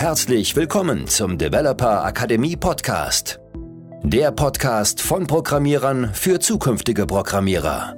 Herzlich willkommen zum Developer Akademie Podcast. Der Podcast von Programmierern für zukünftige Programmierer.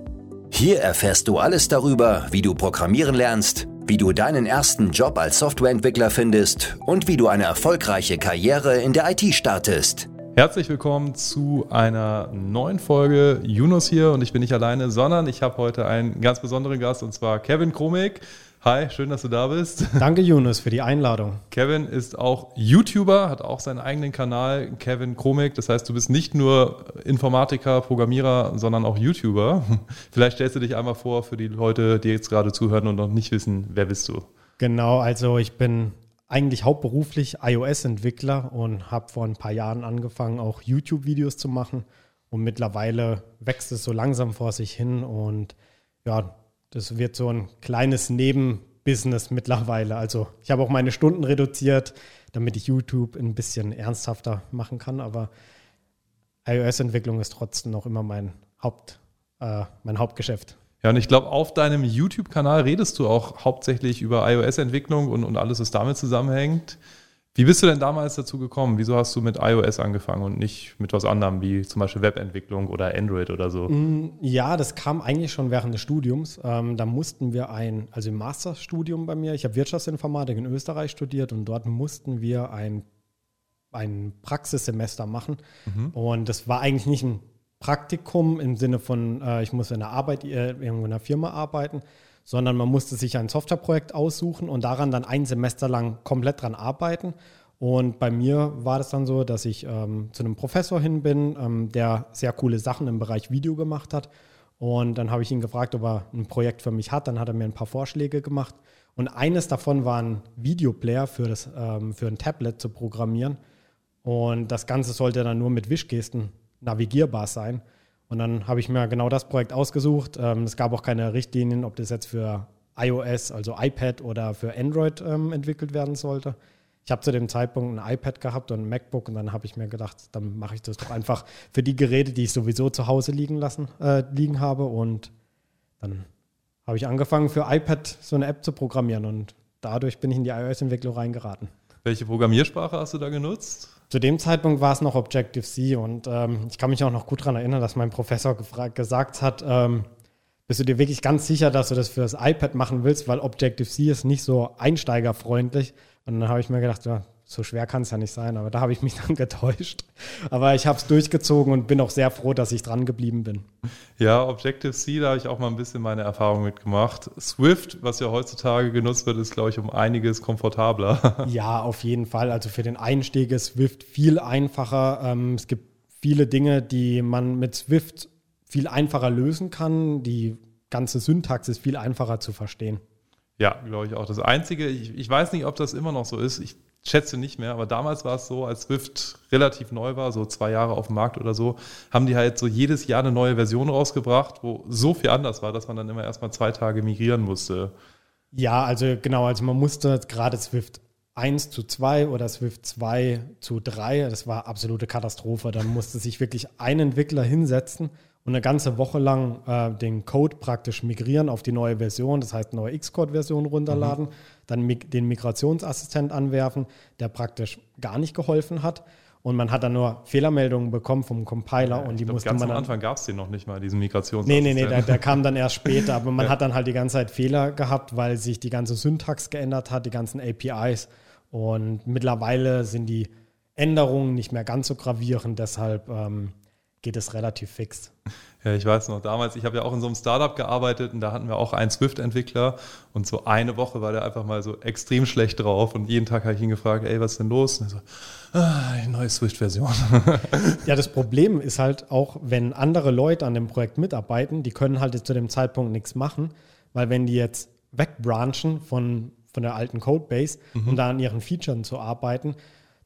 Hier erfährst du alles darüber, wie du programmieren lernst, wie du deinen ersten Job als Softwareentwickler findest und wie du eine erfolgreiche Karriere in der IT startest. Herzlich willkommen zu einer neuen Folge. Yunus hier und ich bin nicht alleine, sondern ich habe heute einen ganz besonderen Gast und zwar Kevin Kromig. Hi, schön, dass du da bist. Danke, Yunus, für die Einladung. Kevin ist auch YouTuber, hat auch seinen eigenen Kanal, Kevin Kromig. Das heißt, du bist nicht nur Informatiker, Programmierer, sondern auch YouTuber. Vielleicht stellst du dich einmal vor für die Leute, die jetzt gerade zuhören und noch nicht wissen, wer bist du? Genau, also ich bin eigentlich hauptberuflich iOS-Entwickler und habe vor ein paar Jahren angefangen, auch YouTube-Videos zu machen. Und mittlerweile wächst es so langsam vor sich hin und ja, das wird so ein kleines Nebenbusiness mittlerweile. Also ich habe auch meine Stunden reduziert, damit ich YouTube ein bisschen ernsthafter machen kann. Aber iOS-Entwicklung ist trotzdem noch immer mein, Haupt, äh, mein Hauptgeschäft. Ja, und ich glaube, auf deinem YouTube-Kanal redest du auch hauptsächlich über iOS-Entwicklung und, und alles, was damit zusammenhängt. Wie bist du denn damals dazu gekommen? Wieso hast du mit iOS angefangen und nicht mit was anderem wie zum Beispiel Webentwicklung oder Android oder so? Mm, ja, das kam eigentlich schon während des Studiums. Ähm, da mussten wir ein, also im Masterstudium bei mir, ich habe Wirtschaftsinformatik in Österreich studiert und dort mussten wir ein, ein Praxissemester machen. Mhm. Und das war eigentlich nicht ein Praktikum im Sinne von, äh, ich muss in einer Arbeit, äh, irgendwo in einer Firma arbeiten, sondern man musste sich ein Softwareprojekt aussuchen und daran dann ein Semester lang komplett dran arbeiten. Und bei mir war das dann so, dass ich ähm, zu einem Professor hin bin, ähm, der sehr coole Sachen im Bereich Video gemacht hat. Und dann habe ich ihn gefragt, ob er ein Projekt für mich hat. Dann hat er mir ein paar Vorschläge gemacht. Und eines davon war ein Videoplayer für, das, ähm, für ein Tablet zu programmieren. Und das Ganze sollte dann nur mit Wischgesten navigierbar sein. Und dann habe ich mir genau das Projekt ausgesucht. Ähm, es gab auch keine Richtlinien, ob das jetzt für iOS, also iPad oder für Android ähm, entwickelt werden sollte. Ich habe zu dem Zeitpunkt ein iPad gehabt und ein MacBook und dann habe ich mir gedacht, dann mache ich das doch einfach für die Geräte, die ich sowieso zu Hause liegen lassen, äh, liegen habe. Und dann habe ich angefangen für iPad so eine App zu programmieren und dadurch bin ich in die iOS-Entwicklung reingeraten. Welche Programmiersprache hast du da genutzt? Zu dem Zeitpunkt war es noch Objective-C und ähm, ich kann mich auch noch gut daran erinnern, dass mein Professor gesagt hat, ähm, bist du dir wirklich ganz sicher, dass du das für das iPad machen willst, weil Objective-C ist nicht so einsteigerfreundlich. Und dann habe ich mir gedacht, ja, so schwer kann es ja nicht sein, aber da habe ich mich dann getäuscht. Aber ich habe es durchgezogen und bin auch sehr froh, dass ich dran geblieben bin. Ja, Objective-C, da habe ich auch mal ein bisschen meine Erfahrung mitgemacht. Swift, was ja heutzutage genutzt wird, ist, glaube ich, um einiges komfortabler. Ja, auf jeden Fall. Also für den Einstieg ist Swift viel einfacher. Ähm, es gibt viele Dinge, die man mit Swift viel einfacher lösen kann. Die ganze Syntax ist viel einfacher zu verstehen. Ja, glaube ich auch. Das Einzige, ich, ich, weiß nicht, ob das immer noch so ist. Ich schätze nicht mehr, aber damals war es so, als Swift relativ neu war, so zwei Jahre auf dem Markt oder so, haben die halt so jedes Jahr eine neue Version rausgebracht, wo so viel anders war, dass man dann immer erstmal zwei Tage migrieren musste. Ja, also genau, also man musste gerade Swift 1 zu 2 oder Swift 2 zu 3, das war absolute Katastrophe. Dann musste sich wirklich ein Entwickler hinsetzen und eine ganze Woche lang äh, den Code praktisch migrieren auf die neue Version, das heißt neue Xcode-Version runterladen, mhm. dann mig den Migrationsassistent anwerfen, der praktisch gar nicht geholfen hat. Und man hat dann nur Fehlermeldungen bekommen vom Compiler ja, und die glaub, musste ganz man. Am Anfang gab es den noch nicht mal, diesen Migrationsassistent. Nee, nee, nee, der, der kam dann erst später, aber man ja. hat dann halt die ganze Zeit Fehler gehabt, weil sich die ganze Syntax geändert hat, die ganzen APIs. Und mittlerweile sind die Änderungen nicht mehr ganz so gravierend, deshalb ähm, geht es relativ fix. Ja, ich weiß noch, damals, ich habe ja auch in so einem Startup gearbeitet und da hatten wir auch einen Swift-Entwickler und so eine Woche war der einfach mal so extrem schlecht drauf und jeden Tag habe ich ihn gefragt, ey, was ist denn los? Und er so, ah, eine neue Swift-Version. Ja, das Problem ist halt auch, wenn andere Leute an dem Projekt mitarbeiten, die können halt zu dem Zeitpunkt nichts machen, weil wenn die jetzt wegbranchen von, von der alten Codebase, mhm. um da an ihren Features zu arbeiten,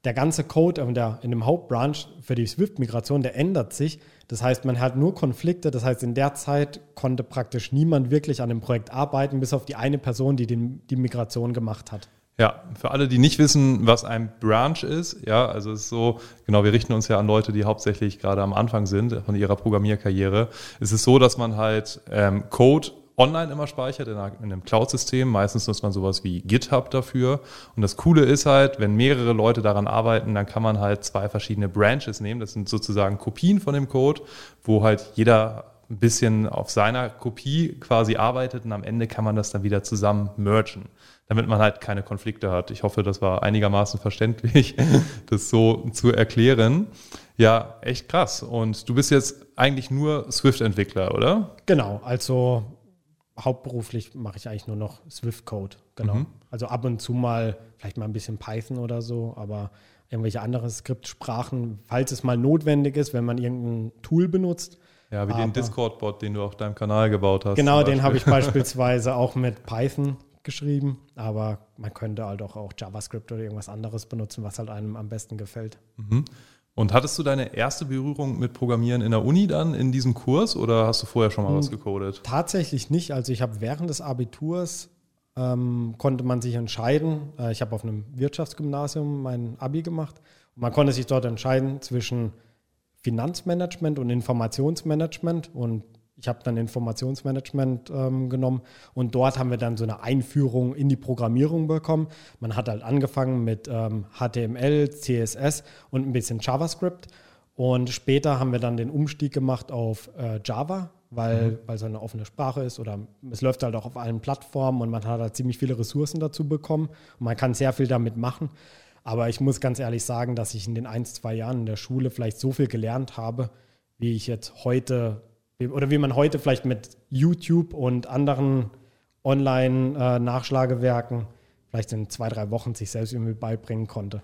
der ganze Code in, der, in dem Hauptbranch für die Swift-Migration, der ändert sich. Das heißt, man hat nur Konflikte. Das heißt, in der Zeit konnte praktisch niemand wirklich an dem Projekt arbeiten, bis auf die eine Person, die den, die Migration gemacht hat. Ja, für alle, die nicht wissen, was ein Branch ist, ja, also es ist so, genau, wir richten uns ja an Leute, die hauptsächlich gerade am Anfang sind von ihrer Programmierkarriere. Es ist so, dass man halt ähm, Code online immer speichert in einem Cloud-System. Meistens nutzt man sowas wie GitHub dafür. Und das Coole ist halt, wenn mehrere Leute daran arbeiten, dann kann man halt zwei verschiedene Branches nehmen. Das sind sozusagen Kopien von dem Code, wo halt jeder ein bisschen auf seiner Kopie quasi arbeitet und am Ende kann man das dann wieder zusammen mergen, damit man halt keine Konflikte hat. Ich hoffe, das war einigermaßen verständlich, das so zu erklären. Ja, echt krass. Und du bist jetzt eigentlich nur Swift-Entwickler, oder? Genau, also hauptberuflich mache ich eigentlich nur noch Swift-Code. Genau. Mhm. Also ab und zu mal vielleicht mal ein bisschen Python oder so, aber irgendwelche anderen Skriptsprachen, falls es mal notwendig ist, wenn man irgendein Tool benutzt. Ja, wie aber, den Discord-Bot, den du auf deinem Kanal gebaut hast. Genau, den habe ich beispielsweise auch mit Python geschrieben, aber man könnte halt auch, auch JavaScript oder irgendwas anderes benutzen, was halt einem am besten gefällt. Mhm. Und hattest du deine erste Berührung mit Programmieren in der Uni dann in diesem Kurs oder hast du vorher schon mal was hm, gecodet? Tatsächlich nicht. Also ich habe während des Abiturs ähm, konnte man sich entscheiden. Äh, ich habe auf einem Wirtschaftsgymnasium mein Abi gemacht. Und man konnte sich dort entscheiden zwischen Finanzmanagement und Informationsmanagement. Und ich habe dann Informationsmanagement ähm, genommen und dort haben wir dann so eine Einführung in die Programmierung bekommen. Man hat halt angefangen mit ähm, HTML, CSS und ein bisschen JavaScript und später haben wir dann den Umstieg gemacht auf äh, Java, weil, mhm. es eine offene Sprache ist oder es läuft halt auch auf allen Plattformen und man hat halt ziemlich viele Ressourcen dazu bekommen und man kann sehr viel damit machen. Aber ich muss ganz ehrlich sagen, dass ich in den ein, zwei Jahren in der Schule vielleicht so viel gelernt habe, wie ich jetzt heute oder wie man heute vielleicht mit YouTube und anderen Online-Nachschlagewerken äh, vielleicht in zwei, drei Wochen sich selbst irgendwie beibringen konnte.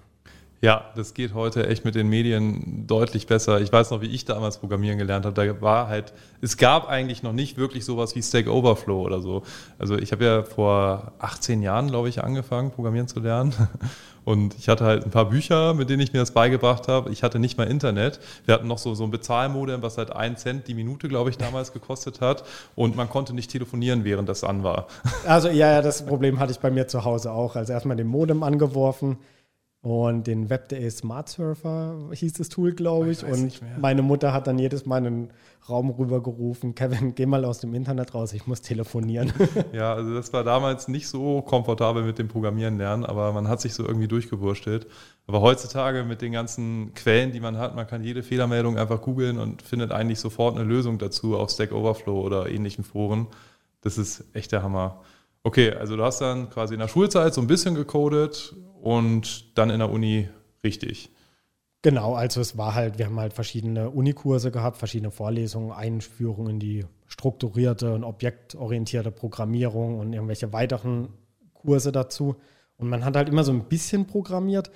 Ja, das geht heute echt mit den Medien deutlich besser. Ich weiß noch, wie ich damals Programmieren gelernt habe. Da war halt, es gab eigentlich noch nicht wirklich sowas wie Stack Overflow oder so. Also ich habe ja vor 18 Jahren, glaube ich, angefangen, Programmieren zu lernen. Und ich hatte halt ein paar Bücher, mit denen ich mir das beigebracht habe. Ich hatte nicht mal Internet. Wir hatten noch so, so ein Bezahlmodem, was halt einen Cent die Minute, glaube ich, damals gekostet hat. Und man konnte nicht telefonieren, während das an war. Also ja, ja, das Problem hatte ich bei mir zu Hause auch. Also erstmal den Modem angeworfen und den Web.de Smart Surfer hieß das Tool, glaube ich. ich und meine Mutter hat dann jedes Mal einen Raum rübergerufen, Kevin, geh mal aus dem Internet raus, ich muss telefonieren. Ja, also das war damals nicht so komfortabel mit dem Programmieren lernen, aber man hat sich so irgendwie durchgewurschtelt. Aber heutzutage mit den ganzen Quellen, die man hat, man kann jede Fehlermeldung einfach googeln und findet eigentlich sofort eine Lösung dazu auf Stack Overflow oder ähnlichen Foren. Das ist echt der Hammer. Okay, also du hast dann quasi in der Schulzeit so ein bisschen gecodet und dann in der Uni richtig. Genau, also es war halt, wir haben halt verschiedene Unikurse gehabt, verschiedene Vorlesungen, Einführung in die strukturierte und objektorientierte Programmierung und irgendwelche weiteren Kurse dazu. Und man hat halt immer so ein bisschen programmiert.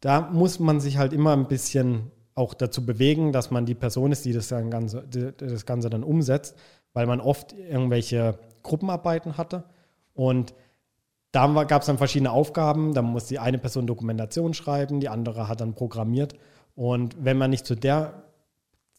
Da muss man sich halt immer ein bisschen auch dazu bewegen, dass man die Person ist, die das, dann Ganze, das Ganze dann umsetzt, weil man oft irgendwelche Gruppenarbeiten hatte und da gab es dann verschiedene Aufgaben. Da muss die eine Person Dokumentation schreiben, die andere hat dann programmiert. Und wenn man nicht zu der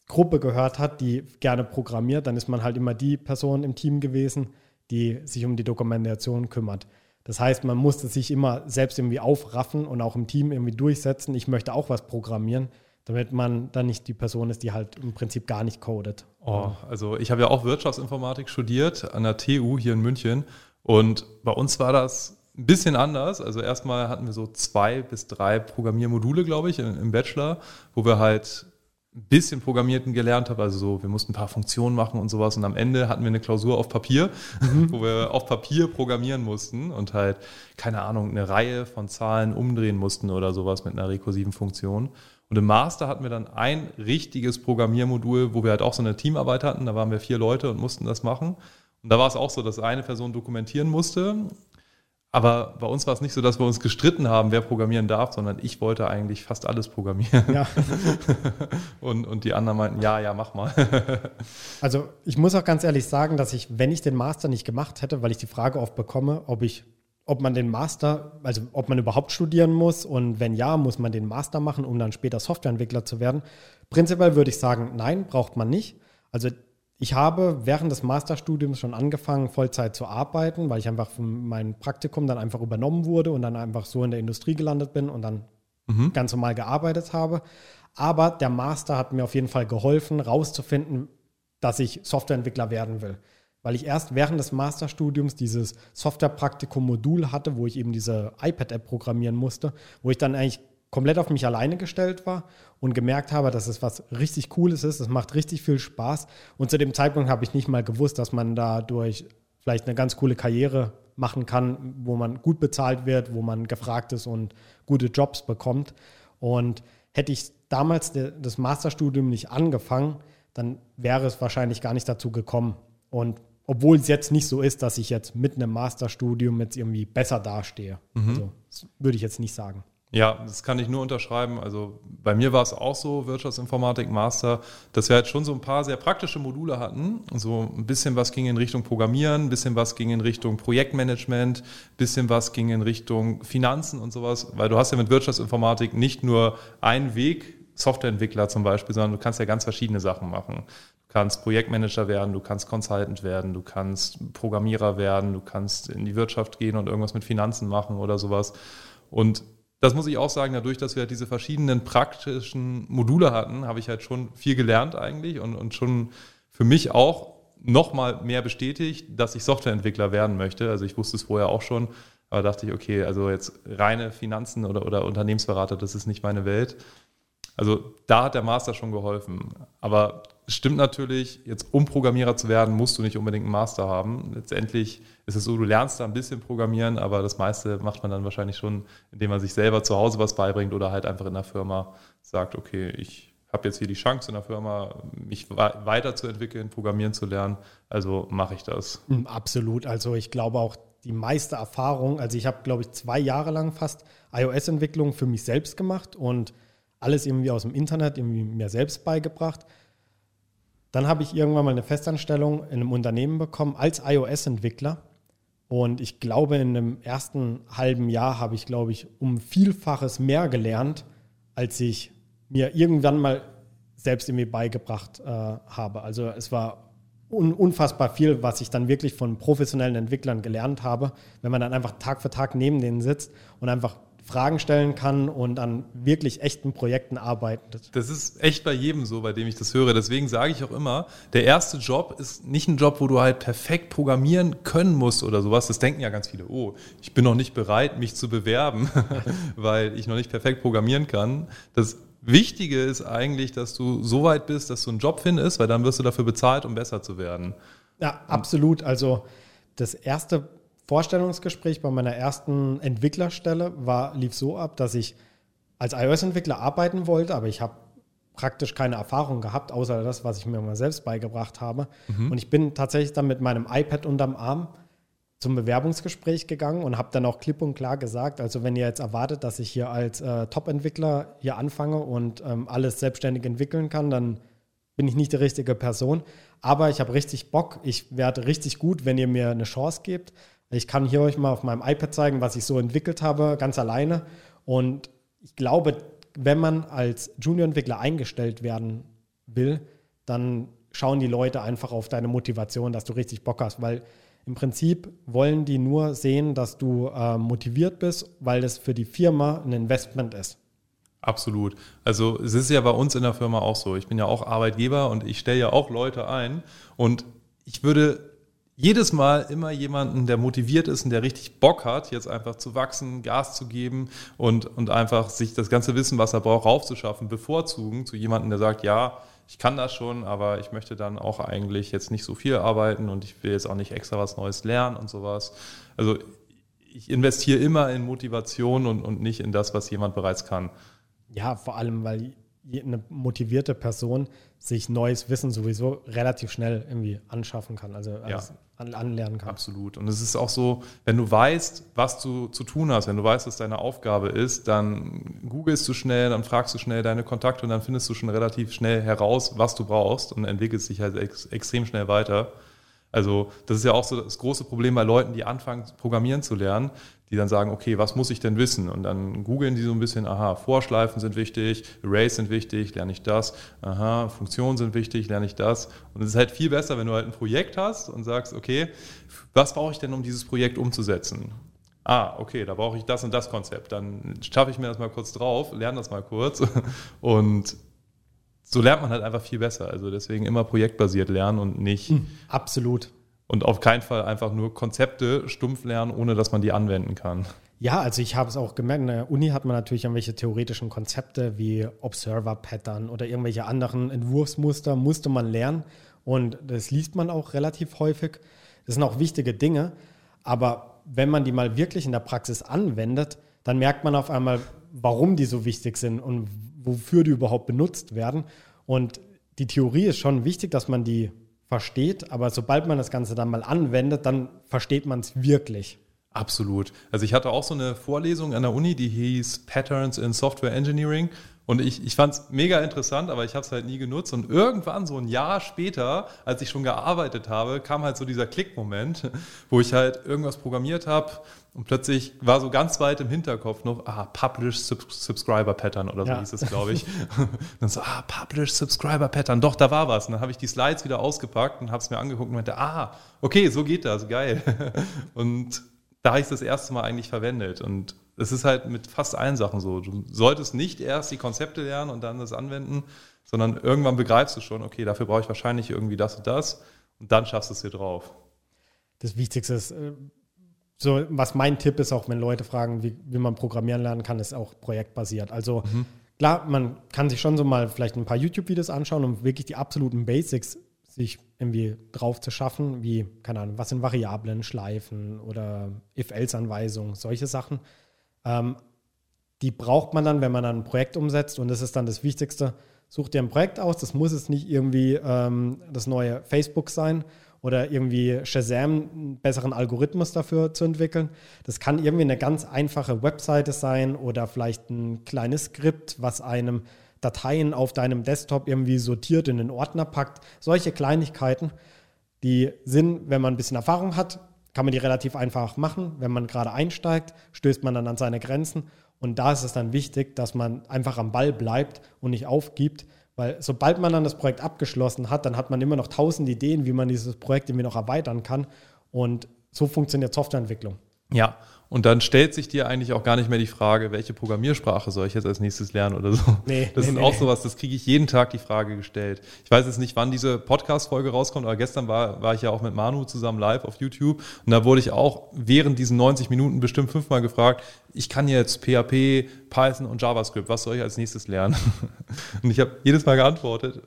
Gruppe gehört hat, die gerne programmiert, dann ist man halt immer die Person im Team gewesen, die sich um die Dokumentation kümmert. Das heißt, man musste sich immer selbst irgendwie aufraffen und auch im Team irgendwie durchsetzen. Ich möchte auch was programmieren, damit man dann nicht die Person ist, die halt im Prinzip gar nicht codet. Oh, also ich habe ja auch Wirtschaftsinformatik studiert an der TU hier in München und bei uns war das ein bisschen anders. Also erstmal hatten wir so zwei bis drei Programmiermodule, glaube ich, im Bachelor, wo wir halt ein bisschen Programmierten gelernt haben. Also so, wir mussten ein paar Funktionen machen und sowas. Und am Ende hatten wir eine Klausur auf Papier, mhm. wo wir auf Papier programmieren mussten und halt, keine Ahnung, eine Reihe von Zahlen umdrehen mussten oder sowas mit einer rekursiven Funktion. Und im Master hatten wir dann ein richtiges Programmiermodul, wo wir halt auch so eine Teamarbeit hatten. Da waren wir vier Leute und mussten das machen. Und da war es auch so, dass eine Person dokumentieren musste. Aber bei uns war es nicht so, dass wir uns gestritten haben, wer programmieren darf, sondern ich wollte eigentlich fast alles programmieren. Ja. und, und die anderen meinten, ja, ja, mach mal. also ich muss auch ganz ehrlich sagen, dass ich, wenn ich den Master nicht gemacht hätte, weil ich die Frage oft bekomme, ob ich, ob man den Master, also ob man überhaupt studieren muss und wenn ja, muss man den Master machen, um dann später Softwareentwickler zu werden. Prinzipiell würde ich sagen, nein, braucht man nicht. Also ich habe während des Masterstudiums schon angefangen, Vollzeit zu arbeiten, weil ich einfach von meinem Praktikum dann einfach übernommen wurde und dann einfach so in der Industrie gelandet bin und dann mhm. ganz normal gearbeitet habe. Aber der Master hat mir auf jeden Fall geholfen, rauszufinden, dass ich Softwareentwickler werden will. weil ich erst während des Masterstudiums dieses Softwarepraktikum-Modul hatte, wo ich eben diese iPad-App programmieren musste, wo ich dann eigentlich komplett auf mich alleine gestellt war und gemerkt habe, dass es was richtig Cooles ist. Es macht richtig viel Spaß. Und zu dem Zeitpunkt habe ich nicht mal gewusst, dass man dadurch vielleicht eine ganz coole Karriere machen kann, wo man gut bezahlt wird, wo man gefragt ist und gute Jobs bekommt. Und hätte ich damals das Masterstudium nicht angefangen, dann wäre es wahrscheinlich gar nicht dazu gekommen. Und obwohl es jetzt nicht so ist, dass ich jetzt mit einem Masterstudium jetzt irgendwie besser dastehe. Mhm. Also, das würde ich jetzt nicht sagen. Ja, das kann ich nur unterschreiben. Also bei mir war es auch so, Wirtschaftsinformatik Master, dass wir halt schon so ein paar sehr praktische Module hatten. So ein bisschen was ging in Richtung Programmieren, ein bisschen was ging in Richtung Projektmanagement, ein bisschen was ging in Richtung Finanzen und sowas. Weil du hast ja mit Wirtschaftsinformatik nicht nur einen Weg, Softwareentwickler zum Beispiel, sondern du kannst ja ganz verschiedene Sachen machen. Du kannst Projektmanager werden, du kannst Consultant werden, du kannst Programmierer werden, du kannst in die Wirtschaft gehen und irgendwas mit Finanzen machen oder sowas. Und das muss ich auch sagen, dadurch, dass wir halt diese verschiedenen praktischen Module hatten, habe ich halt schon viel gelernt eigentlich und, und schon für mich auch nochmal mehr bestätigt, dass ich Softwareentwickler werden möchte. Also ich wusste es vorher auch schon, aber dachte ich, okay, also jetzt reine Finanzen oder, oder Unternehmensberater, das ist nicht meine Welt. Also da hat der Master schon geholfen. Aber stimmt natürlich, jetzt um Programmierer zu werden, musst du nicht unbedingt einen Master haben. Letztendlich ist es so, du lernst da ein bisschen Programmieren, aber das meiste macht man dann wahrscheinlich schon, indem man sich selber zu Hause was beibringt oder halt einfach in der Firma sagt, okay, ich habe jetzt hier die Chance in der Firma, mich weiterzuentwickeln, programmieren zu lernen, also mache ich das. Hm, absolut. Also ich glaube auch die meiste Erfahrung, also ich habe, glaube ich, zwei Jahre lang fast iOS-Entwicklung für mich selbst gemacht und alles irgendwie aus dem Internet, irgendwie mir selbst beigebracht. Dann habe ich irgendwann mal eine Festanstellung in einem Unternehmen bekommen als iOS-Entwickler. Und ich glaube, in dem ersten halben Jahr habe ich, glaube ich, um Vielfaches mehr gelernt, als ich mir irgendwann mal selbst irgendwie beigebracht äh, habe. Also es war un unfassbar viel, was ich dann wirklich von professionellen Entwicklern gelernt habe, wenn man dann einfach Tag für Tag neben denen sitzt und einfach Fragen stellen kann und an wirklich echten Projekten arbeitet. Das ist echt bei jedem so, bei dem ich das höre. Deswegen sage ich auch immer, der erste Job ist nicht ein Job, wo du halt perfekt programmieren können musst oder sowas. Das denken ja ganz viele. Oh, ich bin noch nicht bereit, mich zu bewerben, weil ich noch nicht perfekt programmieren kann. Das Wichtige ist eigentlich, dass du so weit bist, dass du einen Job findest, weil dann wirst du dafür bezahlt, um besser zu werden. Ja, absolut. Also das erste Vorstellungsgespräch bei meiner ersten Entwicklerstelle war, lief so ab, dass ich als iOS-Entwickler arbeiten wollte, aber ich habe praktisch keine Erfahrung gehabt, außer das, was ich mir mal selbst beigebracht habe. Mhm. Und ich bin tatsächlich dann mit meinem iPad unterm Arm zum Bewerbungsgespräch gegangen und habe dann auch klipp und klar gesagt, also wenn ihr jetzt erwartet, dass ich hier als äh, Top-Entwickler hier anfange und ähm, alles selbstständig entwickeln kann, dann bin ich nicht die richtige Person. Aber ich habe richtig Bock, ich werde richtig gut, wenn ihr mir eine Chance gebt. Ich kann hier euch mal auf meinem iPad zeigen, was ich so entwickelt habe, ganz alleine. Und ich glaube, wenn man als Junior-Entwickler eingestellt werden will, dann schauen die Leute einfach auf deine Motivation, dass du richtig Bock hast, weil im Prinzip wollen die nur sehen, dass du äh, motiviert bist, weil das für die Firma ein Investment ist. Absolut. Also es ist ja bei uns in der Firma auch so. Ich bin ja auch Arbeitgeber und ich stelle ja auch Leute ein und ich würde jedes Mal immer jemanden, der motiviert ist und der richtig Bock hat, jetzt einfach zu wachsen, Gas zu geben und, und einfach sich das ganze Wissen, was er braucht, raufzuschaffen, bevorzugen zu jemandem, der sagt, ja, ich kann das schon, aber ich möchte dann auch eigentlich jetzt nicht so viel arbeiten und ich will jetzt auch nicht extra was Neues lernen und sowas. Also ich investiere immer in Motivation und, und nicht in das, was jemand bereits kann. Ja, vor allem, weil eine motivierte Person sich neues Wissen sowieso relativ schnell irgendwie anschaffen kann, also ja. anlernen kann. Absolut. Und es ist auch so, wenn du weißt, was du zu tun hast, wenn du weißt, was deine Aufgabe ist, dann googelst du schnell, dann fragst du schnell deine Kontakte und dann findest du schon relativ schnell heraus, was du brauchst und entwickelst dich halt ex extrem schnell weiter. Also das ist ja auch so das große Problem bei Leuten, die anfangen, programmieren zu lernen die dann sagen, okay, was muss ich denn wissen? Und dann googeln die so ein bisschen, aha, Vorschleifen sind wichtig, Arrays sind wichtig, lerne ich das, aha, Funktionen sind wichtig, lerne ich das. Und es ist halt viel besser, wenn du halt ein Projekt hast und sagst, okay, was brauche ich denn, um dieses Projekt umzusetzen? Ah, okay, da brauche ich das und das Konzept. Dann schaffe ich mir das mal kurz drauf, lerne das mal kurz und so lernt man halt einfach viel besser. Also deswegen immer projektbasiert lernen und nicht. Absolut. Und auf keinen Fall einfach nur Konzepte stumpf lernen, ohne dass man die anwenden kann. Ja, also ich habe es auch gemerkt, in der Uni hat man natürlich irgendwelche theoretischen Konzepte wie Observer-Pattern oder irgendwelche anderen Entwurfsmuster, musste man lernen. Und das liest man auch relativ häufig. Das sind auch wichtige Dinge. Aber wenn man die mal wirklich in der Praxis anwendet, dann merkt man auf einmal, warum die so wichtig sind und wofür die überhaupt benutzt werden. Und die Theorie ist schon wichtig, dass man die versteht, aber sobald man das Ganze dann mal anwendet, dann versteht man es wirklich. Absolut. Also ich hatte auch so eine Vorlesung an der Uni, die hieß Patterns in Software Engineering. Und ich, ich fand es mega interessant, aber ich habe es halt nie genutzt. Und irgendwann, so ein Jahr später, als ich schon gearbeitet habe, kam halt so dieser Klickmoment, wo ich halt irgendwas programmiert habe und plötzlich war so ganz weit im Hinterkopf noch, ah, Publish Subscriber Pattern oder so ja. hieß es, glaube ich. dann so, ah, Publish Subscriber Pattern, doch, da war was. Und dann habe ich die Slides wieder ausgepackt und habe es mir angeguckt und meinte, ah, okay, so geht das, geil. und da habe ich es das erste Mal eigentlich verwendet. Und es ist halt mit fast allen Sachen so. Du solltest nicht erst die Konzepte lernen und dann das anwenden, sondern irgendwann begreifst du schon, okay, dafür brauche ich wahrscheinlich irgendwie das und das und dann schaffst du es hier drauf. Das Wichtigste ist, äh, so was mein Tipp ist, auch wenn Leute fragen, wie, wie man programmieren lernen kann, ist auch projektbasiert. Also mhm. klar, man kann sich schon so mal vielleicht ein paar YouTube-Videos anschauen, um wirklich die absoluten Basics sich irgendwie drauf zu schaffen, wie, keine Ahnung, was sind Variablen, Schleifen oder If-Else-Anweisungen, solche Sachen. Ähm, die braucht man dann, wenn man dann ein Projekt umsetzt und das ist dann das Wichtigste. Such dir ein Projekt aus, das muss jetzt nicht irgendwie ähm, das neue Facebook sein oder irgendwie Shazam einen besseren Algorithmus dafür zu entwickeln. Das kann irgendwie eine ganz einfache Webseite sein oder vielleicht ein kleines Skript, was einem Dateien auf deinem Desktop irgendwie sortiert in den Ordner packt. Solche Kleinigkeiten, die sind, wenn man ein bisschen Erfahrung hat, kann man die relativ einfach machen. Wenn man gerade einsteigt, stößt man dann an seine Grenzen. Und da ist es dann wichtig, dass man einfach am Ball bleibt und nicht aufgibt. Weil sobald man dann das Projekt abgeschlossen hat, dann hat man immer noch tausend Ideen, wie man dieses Projekt irgendwie noch erweitern kann. Und so funktioniert Softwareentwicklung. Ja, und dann stellt sich dir eigentlich auch gar nicht mehr die Frage, welche Programmiersprache soll ich jetzt als nächstes lernen oder so. Nee, das nee, ist nee. auch sowas, das kriege ich jeden Tag die Frage gestellt. Ich weiß jetzt nicht, wann diese Podcast-Folge rauskommt, aber gestern war, war ich ja auch mit Manu zusammen live auf YouTube und da wurde ich auch während diesen 90 Minuten bestimmt fünfmal gefragt, ich kann jetzt PHP, Python und JavaScript, was soll ich als nächstes lernen? Und ich habe jedes Mal geantwortet,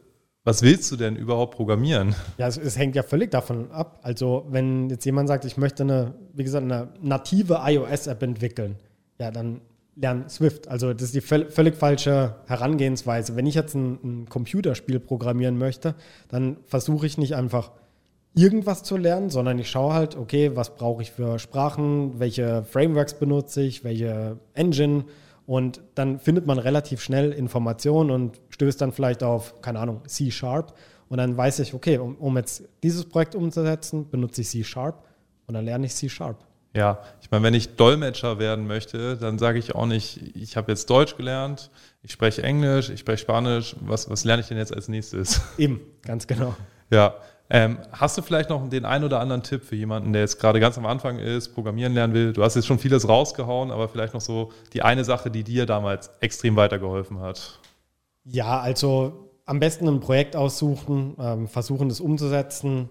was willst du denn überhaupt programmieren? Ja, es, es, hängt ja völlig davon ab. Also, wenn jetzt jemand sagt, ich möchte eine, wie gesagt, eine native iOS-App entwickeln, ja, dann lern Swift. Also, das ist die völlig falsche Herangehensweise. Wenn ich jetzt ein, ein Computerspiel programmieren möchte, dann versuche ich nicht einfach irgendwas zu lernen, sondern ich schaue halt, okay, was brauche ich für Sprachen, welche Frameworks benutze ich, welche Engine und dann findet man relativ schnell Informationen und stößt dann vielleicht auf, keine Ahnung, C-Sharp. Und dann weiß ich, okay, um, um jetzt dieses Projekt umzusetzen, benutze ich C-Sharp und dann lerne ich C-Sharp. Ja, ich meine, wenn ich Dolmetscher werden möchte, dann sage ich auch nicht, ich habe jetzt Deutsch gelernt, ich spreche Englisch, ich spreche Spanisch, was, was lerne ich denn jetzt als nächstes? Eben, ganz genau. Ja, ähm, hast du vielleicht noch den einen oder anderen Tipp für jemanden, der jetzt gerade ganz am Anfang ist, programmieren lernen will? Du hast jetzt schon vieles rausgehauen, aber vielleicht noch so die eine Sache, die dir damals extrem weitergeholfen hat. Ja, also am besten ein Projekt aussuchen, ähm, versuchen es umzusetzen.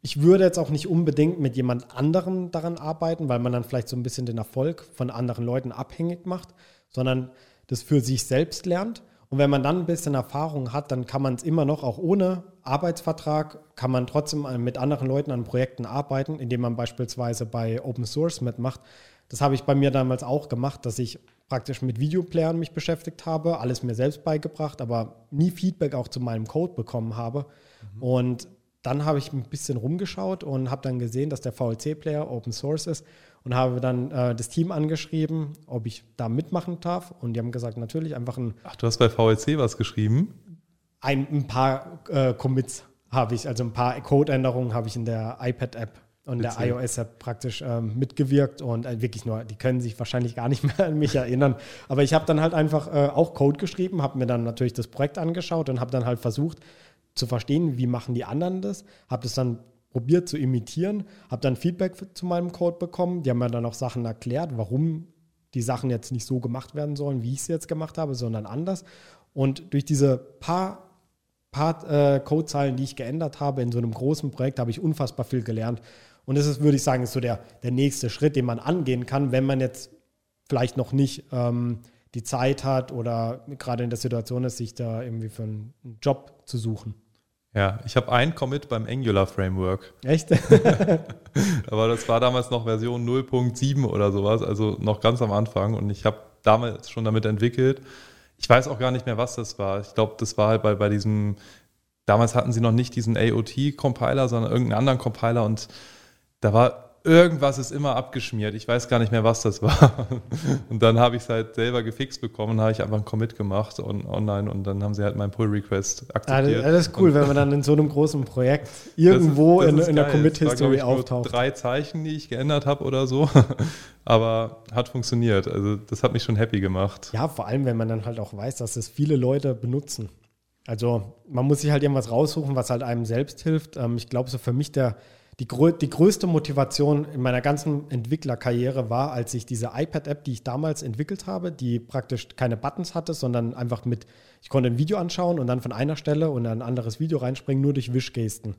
Ich würde jetzt auch nicht unbedingt mit jemand anderem daran arbeiten, weil man dann vielleicht so ein bisschen den Erfolg von anderen Leuten abhängig macht, sondern das für sich selbst lernt. Und wenn man dann ein bisschen Erfahrung hat, dann kann man es immer noch, auch ohne Arbeitsvertrag, kann man trotzdem mit anderen Leuten an Projekten arbeiten, indem man beispielsweise bei Open Source mitmacht. Das habe ich bei mir damals auch gemacht, dass ich praktisch mit Videoplayern mich beschäftigt habe, alles mir selbst beigebracht, aber nie Feedback auch zu meinem Code bekommen habe. Mhm. Und dann habe ich ein bisschen rumgeschaut und habe dann gesehen, dass der VLC-Player Open Source ist und habe dann äh, das Team angeschrieben, ob ich da mitmachen darf. Und die haben gesagt, natürlich einfach ein. Ach, du hast bei VLC was geschrieben? Ein, ein paar äh, Commits habe ich, also ein paar Code-Änderungen habe ich in der iPad-App und der iOS-App praktisch ähm, mitgewirkt und äh, wirklich nur, die können sich wahrscheinlich gar nicht mehr an mich erinnern. Aber ich habe dann halt einfach äh, auch Code geschrieben, habe mir dann natürlich das Projekt angeschaut und habe dann halt versucht zu verstehen, wie machen die anderen das, habe das dann probiert zu imitieren, habe dann Feedback zu meinem Code bekommen. Die haben mir dann auch Sachen erklärt, warum die Sachen jetzt nicht so gemacht werden sollen, wie ich es jetzt gemacht habe, sondern anders. Und durch diese paar paar äh, Codezeilen, die ich geändert habe in so einem großen Projekt, habe ich unfassbar viel gelernt. Und das ist, würde ich sagen, ist so der, der nächste Schritt, den man angehen kann, wenn man jetzt vielleicht noch nicht ähm, die Zeit hat oder gerade in der Situation ist, sich da irgendwie für einen Job zu suchen. Ja, ich habe ein Commit beim Angular Framework. Echt? Aber das war damals noch Version 0.7 oder sowas, also noch ganz am Anfang. Und ich habe damals schon damit entwickelt. Ich weiß auch gar nicht mehr, was das war. Ich glaube, das war halt bei, bei diesem, damals hatten sie noch nicht diesen AOT-Compiler, sondern irgendeinen anderen Compiler und da war irgendwas ist immer abgeschmiert. Ich weiß gar nicht mehr, was das war. Und dann habe ich es halt selber gefixt bekommen, habe ich einfach einen Commit gemacht on, online und dann haben sie halt meinen Pull-Request akzeptiert. Ah, das ist cool, und wenn man dann in so einem großen Projekt irgendwo das ist, das in, in, der Commit-History auftaucht. drei Zeichen, die ich geändert habe oder so. Aber hat funktioniert. Also das hat mich schon happy gemacht. Ja, vor allem, wenn man dann halt auch weiß, dass es viele Leute benutzen. Also man muss sich halt irgendwas raussuchen, was halt einem selbst hilft. Ähm, ich glaube, so für mich der die, die größte Motivation in meiner ganzen Entwicklerkarriere war, als ich diese iPad-App, die ich damals entwickelt habe, die praktisch keine Buttons hatte, sondern einfach mit, ich konnte ein Video anschauen und dann von einer Stelle und ein anderes Video reinspringen, nur durch Wischgesten.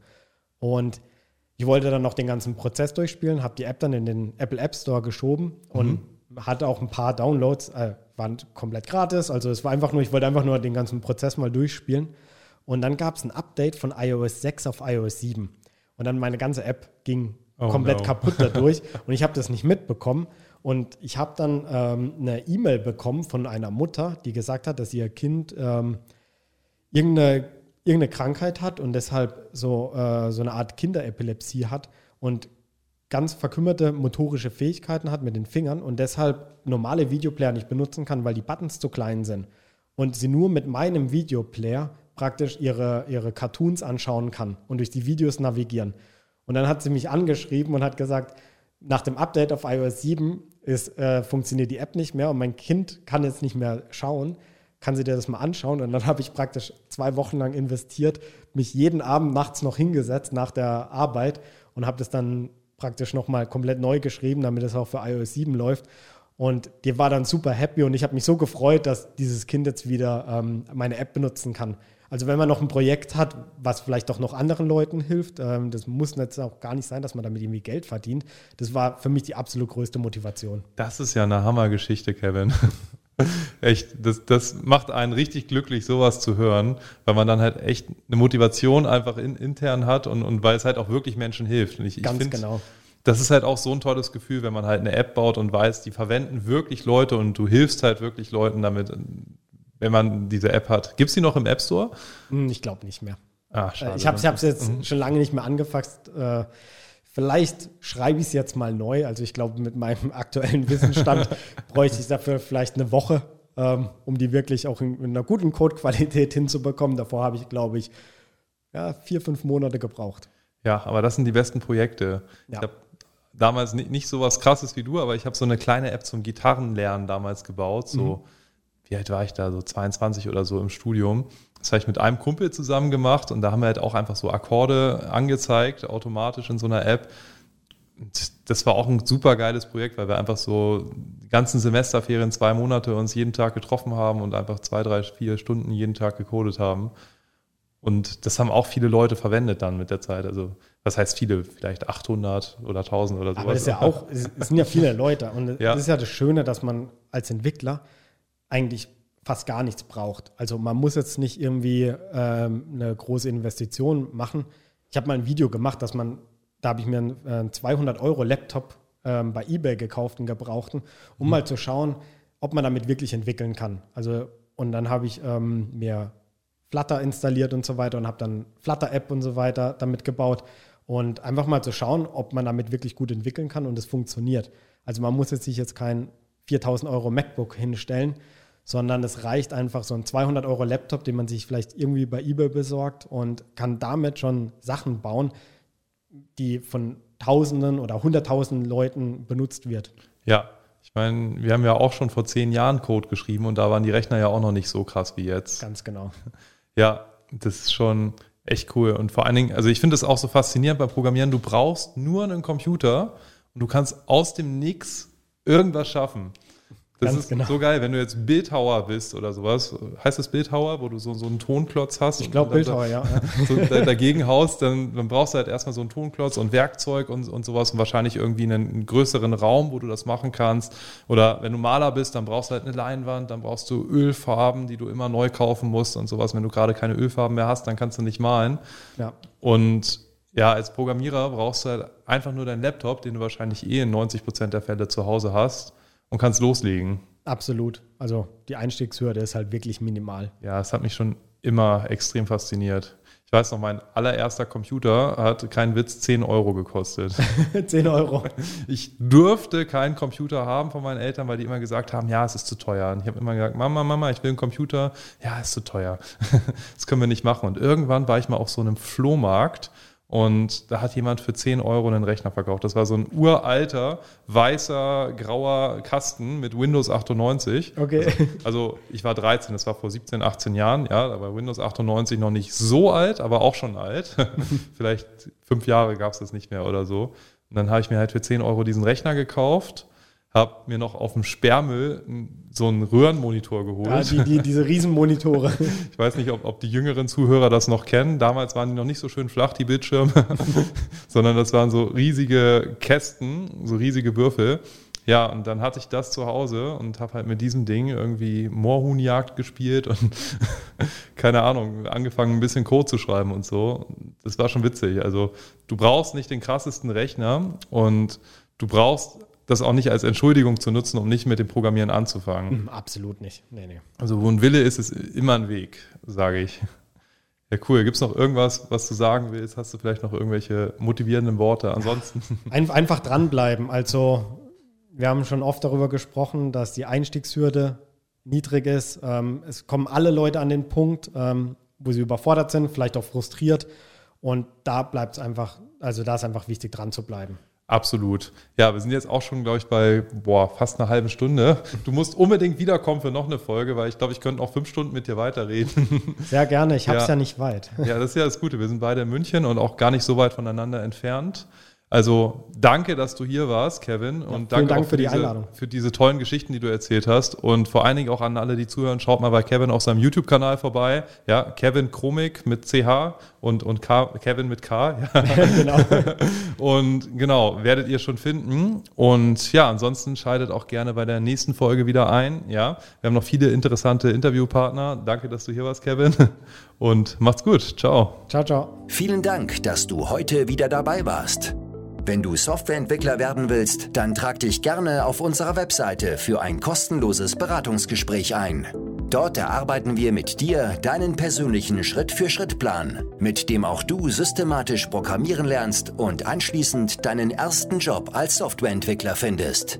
Und ich wollte dann noch den ganzen Prozess durchspielen, habe die App dann in den Apple App Store geschoben und mhm. hatte auch ein paar Downloads, äh, waren komplett gratis. Also es war einfach nur, ich wollte einfach nur den ganzen Prozess mal durchspielen. Und dann gab es ein Update von iOS 6 auf iOS 7. Und dann meine ganze App ging oh komplett no. kaputt dadurch und ich habe das nicht mitbekommen. Und ich habe dann ähm, eine E-Mail bekommen von einer Mutter, die gesagt hat, dass ihr Kind ähm, irgendeine, irgendeine Krankheit hat und deshalb so, äh, so eine Art Kinderepilepsie hat und ganz verkümmerte motorische Fähigkeiten hat mit den Fingern und deshalb normale Videoplayer nicht benutzen kann, weil die Buttons zu klein sind. Und sie nur mit meinem Videoplayer praktisch ihre, ihre Cartoons anschauen kann und durch die Videos navigieren. Und dann hat sie mich angeschrieben und hat gesagt, nach dem Update auf iOS 7 ist, äh, funktioniert die App nicht mehr und mein Kind kann jetzt nicht mehr schauen. Kann sie dir das mal anschauen? Und dann habe ich praktisch zwei Wochen lang investiert, mich jeden Abend nachts noch hingesetzt nach der Arbeit und habe das dann praktisch nochmal komplett neu geschrieben, damit es auch für iOS 7 läuft. Und die war dann super happy und ich habe mich so gefreut, dass dieses Kind jetzt wieder ähm, meine App benutzen kann. Also wenn man noch ein Projekt hat, was vielleicht auch noch anderen Leuten hilft, ähm, das muss jetzt auch gar nicht sein, dass man damit irgendwie Geld verdient. Das war für mich die absolut größte Motivation. Das ist ja eine Hammergeschichte, Kevin. echt, das, das macht einen richtig glücklich, sowas zu hören, weil man dann halt echt eine Motivation einfach in, intern hat und, und weil es halt auch wirklich Menschen hilft. Und ich, Ganz ich find, genau. Das ist halt auch so ein tolles Gefühl, wenn man halt eine App baut und weiß, die verwenden wirklich Leute und du hilfst halt wirklich Leuten damit wenn man diese App hat. Gibt es die noch im App Store? Hm, ich glaube nicht mehr. Ah, schade. Ich habe es jetzt mhm. schon lange nicht mehr angefasst. Äh, vielleicht schreibe ich es jetzt mal neu. Also ich glaube, mit meinem aktuellen Wissensstand bräuchte ich dafür vielleicht eine Woche, ähm, um die wirklich auch in, in einer guten Codequalität hinzubekommen. Davor habe ich, glaube ich, ja, vier, fünf Monate gebraucht. Ja, aber das sind die besten Projekte. Ja. Ich habe damals nicht, nicht so was krasses wie du, aber ich habe so eine kleine App zum Gitarrenlernen damals gebaut. So. Mhm wie alt war ich da, so 22 oder so im Studium. Das habe ich mit einem Kumpel zusammen gemacht und da haben wir halt auch einfach so Akkorde angezeigt, automatisch in so einer App. Und das war auch ein super geiles Projekt, weil wir einfach so die ganzen Semesterferien, zwei Monate uns jeden Tag getroffen haben und einfach zwei, drei, vier Stunden jeden Tag gecodet haben. Und das haben auch viele Leute verwendet dann mit der Zeit. Also, was heißt viele? Vielleicht 800 oder 1000 oder sowas. Aber das ist ja auch, es sind ja viele Leute. Und ja. das ist ja das Schöne, dass man als Entwickler eigentlich fast gar nichts braucht. Also man muss jetzt nicht irgendwie ähm, eine große Investition machen. Ich habe mal ein Video gemacht, dass man, da habe ich mir einen äh, 200 Euro Laptop ähm, bei eBay gekauft, einen gebrauchten, um mhm. mal zu schauen, ob man damit wirklich entwickeln kann. Also und dann habe ich ähm, mir Flutter installiert und so weiter und habe dann Flutter-App und so weiter damit gebaut und einfach mal zu schauen, ob man damit wirklich gut entwickeln kann und es funktioniert. Also man muss jetzt sich jetzt kein 4000 Euro MacBook hinstellen, sondern es reicht einfach so ein 200 Euro Laptop, den man sich vielleicht irgendwie bei eBay besorgt und kann damit schon Sachen bauen, die von Tausenden oder Hunderttausenden Leuten benutzt wird. Ja, ich meine, wir haben ja auch schon vor zehn Jahren Code geschrieben und da waren die Rechner ja auch noch nicht so krass wie jetzt. Ganz genau. Ja, das ist schon echt cool. Und vor allen Dingen, also ich finde es auch so faszinierend beim Programmieren, du brauchst nur einen Computer und du kannst aus dem Nix irgendwas schaffen. Das Ganz ist genau. so geil, wenn du jetzt Bildhauer bist oder sowas. Heißt das Bildhauer, wo du so, so einen Tonklotz hast? Ich glaube Bildhauer, ja. ja. So da- dagegen haust, dann, dann brauchst du halt erstmal so einen Tonklotz und Werkzeug und, und sowas und wahrscheinlich irgendwie einen, einen größeren Raum, wo du das machen kannst. Oder wenn du Maler bist, dann brauchst du halt eine Leinwand, dann brauchst du Ölfarben, die du immer neu kaufen musst und sowas. Wenn du gerade keine Ölfarben mehr hast, dann kannst du nicht malen. ja. Und ja, als Programmierer brauchst du halt einfach nur deinen Laptop, den du wahrscheinlich eh in 90 Prozent der Fälle zu Hause hast und kannst loslegen. Absolut. Also die Einstiegshürde ist halt wirklich minimal. Ja, es hat mich schon immer extrem fasziniert. Ich weiß noch, mein allererster Computer hat, kein Witz, 10 Euro gekostet. 10 Euro. Ich durfte keinen Computer haben von meinen Eltern, weil die immer gesagt haben, ja, es ist zu teuer. Und ich habe immer gesagt, Mama, Mama, ich will einen Computer. Ja, es ist zu teuer. Das können wir nicht machen. Und irgendwann war ich mal auf so einem Flohmarkt und da hat jemand für 10 Euro einen Rechner verkauft. Das war so ein uralter, weißer, grauer Kasten mit Windows 98. Okay. Also, also ich war 13, das war vor 17, 18 Jahren, ja, da war Windows 98 noch nicht so alt, aber auch schon alt. Vielleicht fünf Jahre gab es das nicht mehr oder so. Und dann habe ich mir halt für 10 Euro diesen Rechner gekauft, habe mir noch auf dem Sperrmüll so einen Röhrenmonitor geholt. Ja, die, die, diese Riesenmonitore. Ich weiß nicht, ob, ob die jüngeren Zuhörer das noch kennen. Damals waren die noch nicht so schön flach, die Bildschirme, sondern das waren so riesige Kästen, so riesige Würfel. Ja, und dann hatte ich das zu Hause und habe halt mit diesem Ding irgendwie Moorhuhnjagd gespielt und keine Ahnung, angefangen ein bisschen Code zu schreiben und so. Das war schon witzig. Also du brauchst nicht den krassesten Rechner und du brauchst das auch nicht als Entschuldigung zu nutzen, um nicht mit dem Programmieren anzufangen. Hm, Absolut nicht. Nee, nee. Also wo ein Wille ist, ist immer ein Weg, sage ich. Ja, cool. Gibt es noch irgendwas, was du sagen willst? Hast du vielleicht noch irgendwelche motivierenden Worte? Ansonsten, Ein, einfach dranbleiben. Also, wir haben schon oft darüber gesprochen, dass die Einstiegshürde niedrig ist. Ähm, es kommen alle Leute an den Punkt, ähm, wo sie überfordert sind, vielleicht auch frustriert. Und da bleibt es einfach, also da ist einfach wichtig, dran zu bleiben. Absolut. Ja, wir sind jetzt auch schon, glaube ich, bei boah, fast einer halben Stunde. Du musst unbedingt wiederkommen für noch eine Folge, weil ich glaube, ich könnte noch fünf Stunden mit dir weiterreden. Sehr gerne, ich habe es Ja. ja. nicht weit. ja, das ist ja das Gute. Wir sind beide in München und auch gar nicht so weit voneinander entfernt. Also danke, dass du hier warst, Kevin. und danke Dank auch für die diese, Einladung. für diese tollen Geschichten, die du erzählt hast. Und vor allen Dingen auch an alle, die zuhören, schaut mal bei Kevin auf seinem YouTube-Kanal vorbei. Ja, Kevin Chromik mit CH und, und K, Kevin mit K. Ja. genau. Und genau, werdet ihr schon finden. Und ja, ansonsten schaltet auch gerne bei der nächsten Folge wieder ein. Ja, wir haben noch viele interessante Interviewpartner. Danke, dass du hier warst, Kevin. Und macht's gut. Ciao. Ciao, ciao. Vielen Dank, dass du heute wieder dabei warst. Wenn du Softwareentwickler werden willst, dann trag dich gerne auf unserer Webseite für ein kostenloses Beratungsgespräch ein. Dort erarbeiten wir mit dir deinen persönlichen Schritt-für-Schritt-Plan, mit dem auch du systematisch programmieren lernst und anschließend deinen ersten Job als Softwareentwickler findest.